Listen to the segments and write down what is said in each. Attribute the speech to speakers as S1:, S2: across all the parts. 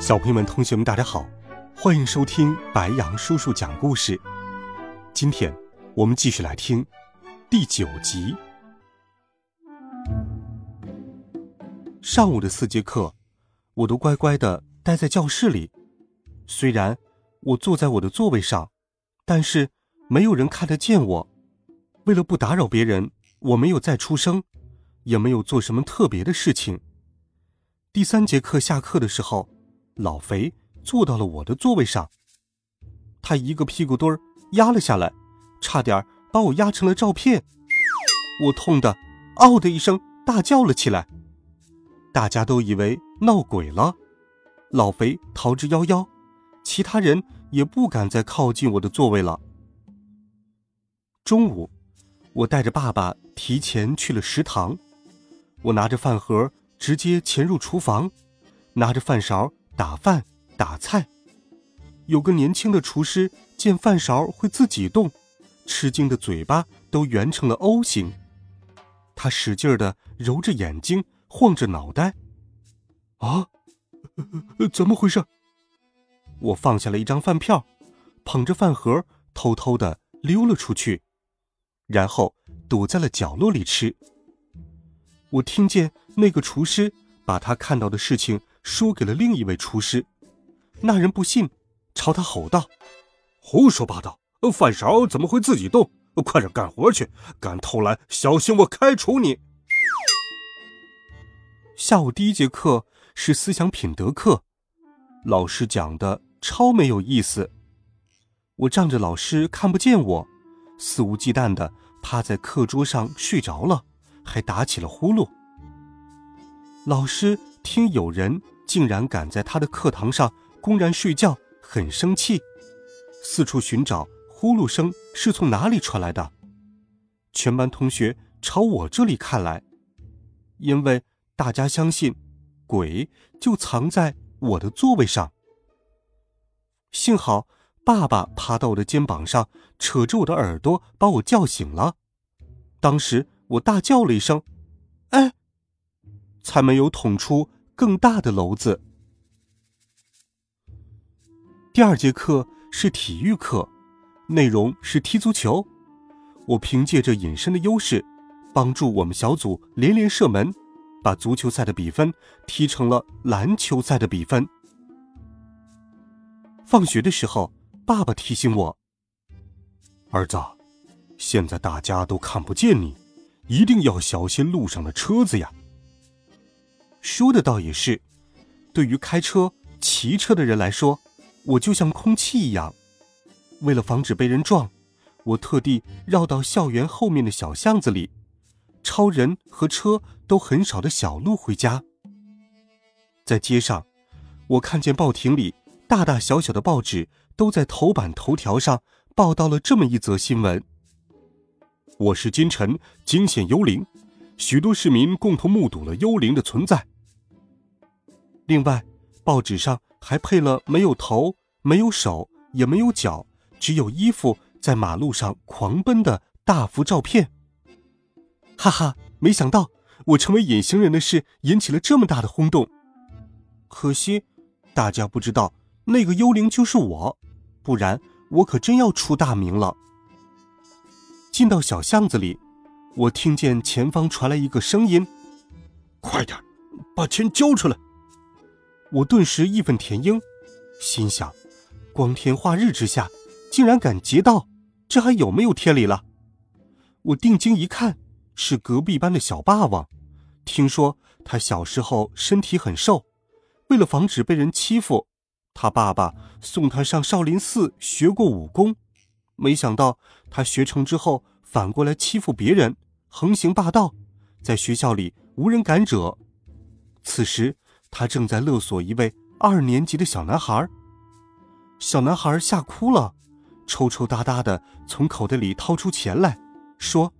S1: 小朋友们、同学们，大家好，欢迎收听白羊叔叔讲故事。今天我们继续来听第九集。上午的四节课，我都乖乖的待在教室里。虽然我坐在我的座位上，但是没有人看得见我。为了不打扰别人，我没有再出声，也没有做什么特别的事情。第三节课下课的时候。老肥坐到了我的座位上，他一个屁股墩儿压了下来，差点把我压成了照片。我痛得“嗷”的一声大叫了起来。大家都以为闹鬼了，老肥逃之夭夭，其他人也不敢再靠近我的座位了。中午，我带着爸爸提前去了食堂，我拿着饭盒直接潜入厨房，拿着饭勺。打饭打菜，有个年轻的厨师见饭勺会自己动，吃惊的嘴巴都圆成了 O 型。他使劲的揉着眼睛，晃着脑袋。啊，怎么回事？我放下了一张饭票，捧着饭盒偷偷的溜了出去，然后躲在了角落里吃。我听见那个厨师把他看到的事情。说给了另一位厨师，那人不信，朝他吼道：“
S2: 胡说八道！饭勺怎么会自己动？快点干活去！敢偷懒，小心我开除你！”
S1: 下午第一节课是思想品德课，老师讲的超没有意思。我仗着老师看不见我，肆无忌惮的趴在课桌上睡着了，还打起了呼噜。老师听有人。竟然敢在他的课堂上公然睡觉，很生气，四处寻找呼噜声是从哪里传来的。全班同学朝我这里看来，因为大家相信，鬼就藏在我的座位上。幸好爸爸爬到我的肩膀上，扯着我的耳朵把我叫醒了。当时我大叫了一声：“哎！”才没有捅出。更大的篓子。第二节课是体育课，内容是踢足球。我凭借着隐身的优势，帮助我们小组连连射门，把足球赛的比分踢成了篮球赛的比分。放学的时候，爸爸提醒我：“
S2: 儿子，现在大家都看不见你，一定要小心路上的车子呀。”
S1: 说的倒也是，对于开车、骑车的人来说，我就像空气一样。为了防止被人撞，我特地绕到校园后面的小巷子里，超人和车都很少的小路回家。在街上，我看见报亭里大大小小的报纸都在头版头条上报道了这么一则新闻：
S2: 我是今晨惊现幽灵，许多市民共同目睹了幽灵的存在。
S1: 另外，报纸上还配了没有头、没有手、也没有脚，只有衣服在马路上狂奔的大幅照片。哈哈，没想到我成为隐形人的事引起了这么大的轰动。可惜，大家不知道那个幽灵就是我，不然我可真要出大名了。进到小巷子里，我听见前方传来一个声音：“
S2: 快点，把钱交出来！”
S1: 我顿时义愤填膺，心想：光天化日之下，竟然敢劫道，这还有没有天理了？我定睛一看，是隔壁班的小霸王。听说他小时候身体很瘦，为了防止被人欺负，他爸爸送他上少林寺学过武功。没想到他学成之后，反过来欺负别人，横行霸道，在学校里无人敢惹。此时。他正在勒索一位二年级的小男孩。小男孩吓哭了，抽抽搭搭的从口袋里掏出钱来，说：“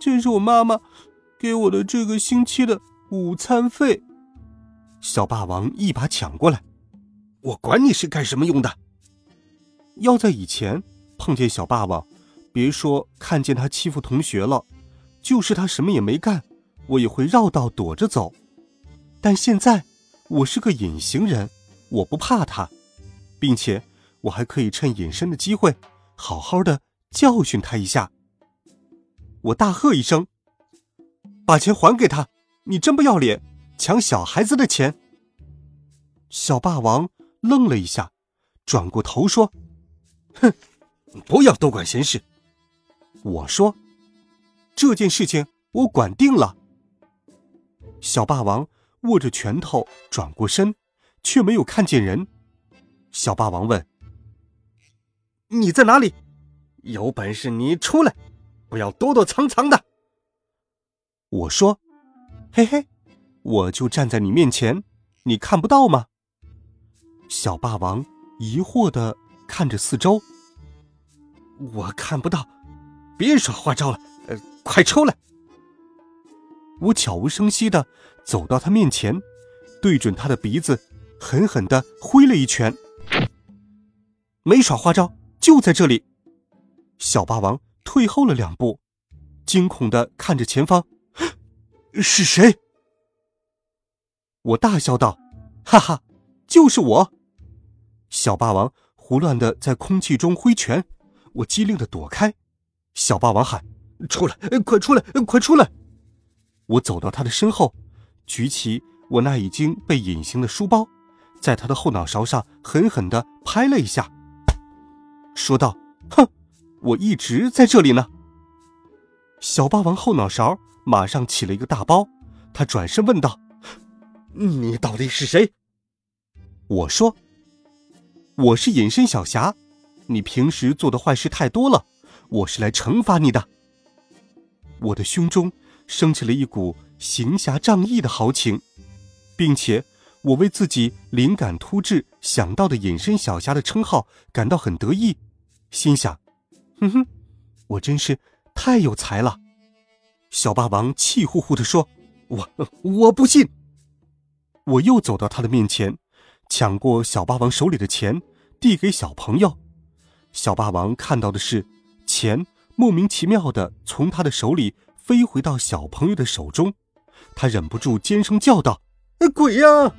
S1: 这是我妈妈给我的这个星期的午餐费。”小霸王一把抢过来：“
S2: 我管你是干什么用的！”
S1: 要在以前碰见小霸王，别说看见他欺负同学了，就是他什么也没干，我也会绕道躲着走。但现在我是个隐形人，我不怕他，并且我还可以趁隐身的机会，好好的教训他一下。我大喝一声：“把钱还给他！你真不要脸，抢小孩子的钱！”小霸王愣了一下，转过头说。
S2: 哼，不要多管闲事。
S1: 我说，这件事情我管定了。小霸王握着拳头转过身，却没有看见人。小霸王问：“
S2: 你在哪里？有本事你出来，不要躲躲藏藏的。”
S1: 我说：“嘿嘿，我就站在你面前，你看不到吗？”小霸王疑惑的。看着四周，
S2: 我看不到，别耍花招了，呃，快出来！
S1: 我悄无声息的走到他面前，对准他的鼻子狠狠的挥了一拳。没耍花招，就在这里。小霸王退后了两步，惊恐的看着前方，是谁？我大笑道：“哈哈，就是我，小霸王。”胡乱的在空气中挥拳，我机灵的躲开。小霸王喊：“
S2: 出来，快出来，快出来！”
S1: 我走到他的身后，举起我那已经被隐形的书包，在他的后脑勺上狠狠的拍了一下，说道：“哼，我一直在这里呢。”小霸王后脑勺马上起了一个大包，他转身问道：“
S2: 你到底是谁？”
S1: 我说。我是隐身小侠，你平时做的坏事太多了，我是来惩罚你的。我的胸中升起了一股行侠仗义的豪情，并且我为自己灵感突至想到的隐身小侠的称号感到很得意，心想：哼哼，我真是太有才了。小霸王气呼呼地说：“
S2: 我我不信。”
S1: 我又走到他的面前。抢过小霸王手里的钱，递给小朋友。小霸王看到的是钱莫名其妙的从他的手里飞回到小朋友的手中，他忍不住尖声叫道：“
S2: 鬼呀！”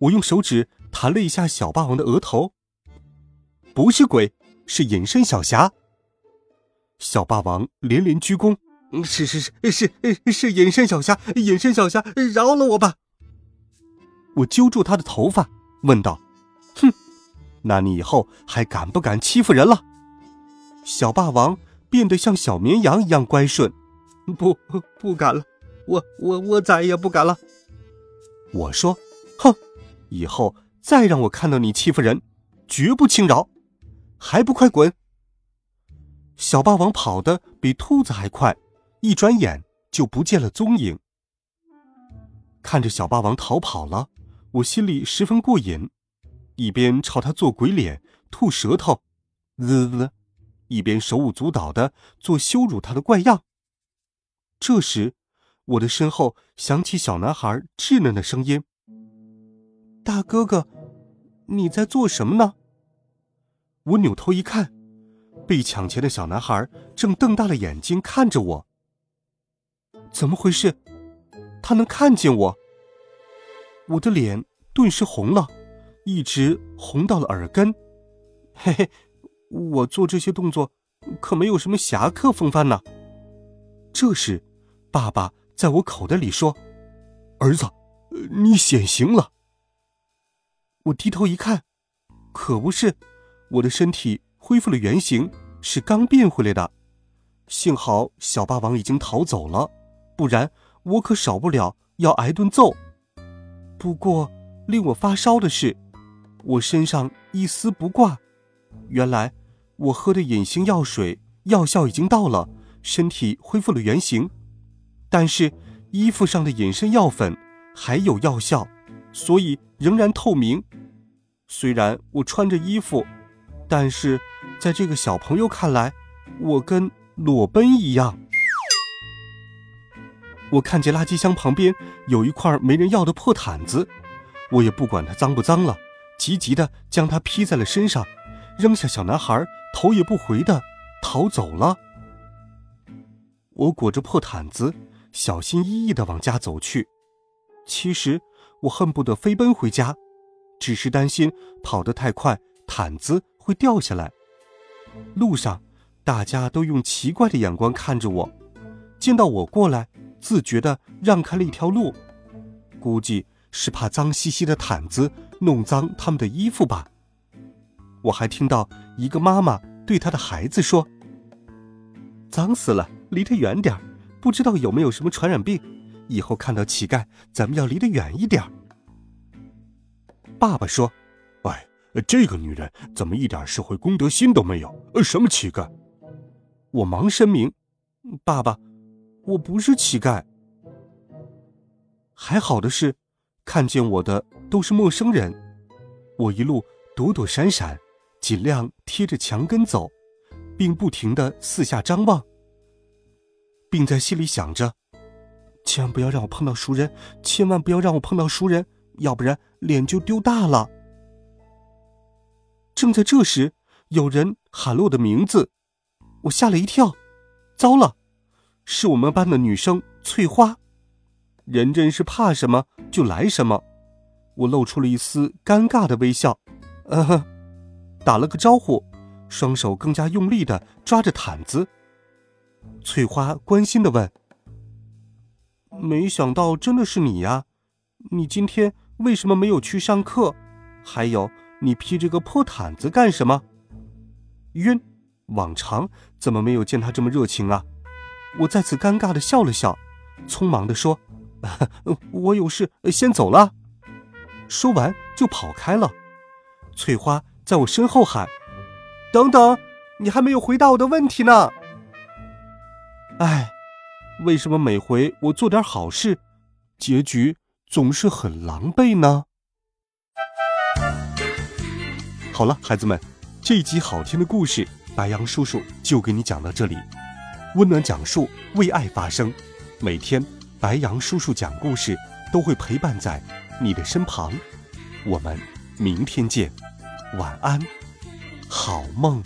S1: 我用手指弹了一下小霸王的额头，不是鬼，是隐身小侠。小霸王连连鞠躬：“
S2: 是是是是是隐身小侠，隐身小侠，饶了我吧！”
S1: 我揪住他的头发，问道：“哼，那你以后还敢不敢欺负人了？”小霸王变得像小绵羊一样乖顺，“
S2: 不，不敢了，我我我再也不敢了。”
S1: 我说：“哼，以后再让我看到你欺负人，绝不轻饶，还不快滚！”小霸王跑得比兔子还快，一转眼就不见了踪影。看着小霸王逃跑了。我心里十分过瘾，一边朝他做鬼脸、吐舌头，滋滋，一边手舞足蹈的做羞辱他的怪样。这时，我的身后响起小男孩稚嫩的声音：“大哥哥，你在做什么呢？”我扭头一看，被抢钱的小男孩正瞪大了眼睛看着我。怎么回事？他能看见我？我的脸顿时红了，一直红到了耳根。嘿嘿，我做这些动作可没有什么侠客风范呢。这时，爸爸在我口袋里说：“
S2: 儿子，你显形了。”
S1: 我低头一看，可不是，我的身体恢复了原形，是刚变回来的。幸好小霸王已经逃走了，不然我可少不了要挨顿揍。不过，令我发烧的是，我身上一丝不挂。原来，我喝的隐形药水药效已经到了，身体恢复了原形。但是，衣服上的隐身药粉还有药效，所以仍然透明。虽然我穿着衣服，但是在这个小朋友看来，我跟裸奔一样。我看见垃圾箱旁边有一块没人要的破毯子，我也不管它脏不脏了，急急的将它披在了身上，扔下小男孩，头也不回的逃走了。我裹着破毯子，小心翼翼的往家走去。其实我恨不得飞奔回家，只是担心跑得太快，毯子会掉下来。路上，大家都用奇怪的眼光看着我，见到我过来。自觉地让开了一条路，估计是怕脏兮兮的毯子弄脏他们的衣服吧。我还听到一个妈妈对她的孩子说：“脏死了，离他远点儿不知道有没有什么传染病。以后看到乞丐，咱们要离得远一点。”爸爸说：“
S2: 哎，这个女人怎么一点社会公德心都没有？什么乞丐？”
S1: 我忙声明：“爸爸。”我不是乞丐。还好的是，看见我的都是陌生人。我一路躲躲闪闪，尽量贴着墙根走，并不停的四下张望，并在心里想着：千万不要让我碰到熟人，千万不要让我碰到熟人，要不然脸就丢大了。正在这时，有人喊了我的名字，我吓了一跳，糟了！是我们班的女生翠花，人真是怕什么就来什么。我露出了一丝尴尬的微笑，嗯哼，打了个招呼，双手更加用力的抓着毯子。翠花关心的问：“没想到真的是你呀？你今天为什么没有去上课？还有，你披着个破毯子干什么？”晕，往常怎么没有见他这么热情啊？我再次尴尬的笑了笑，匆忙的说：“ 我有事，先走了。”说完就跑开了。翠花在我身后喊：“等等，你还没有回答我的问题呢。”哎，为什么每回我做点好事，结局总是很狼狈呢？好了，孩子们，这一集好听的故事，白羊叔叔就给你讲到这里。温暖讲述，为爱发声。每天，白羊叔叔讲故事都会陪伴在你的身旁。我们明天见，晚安，好梦。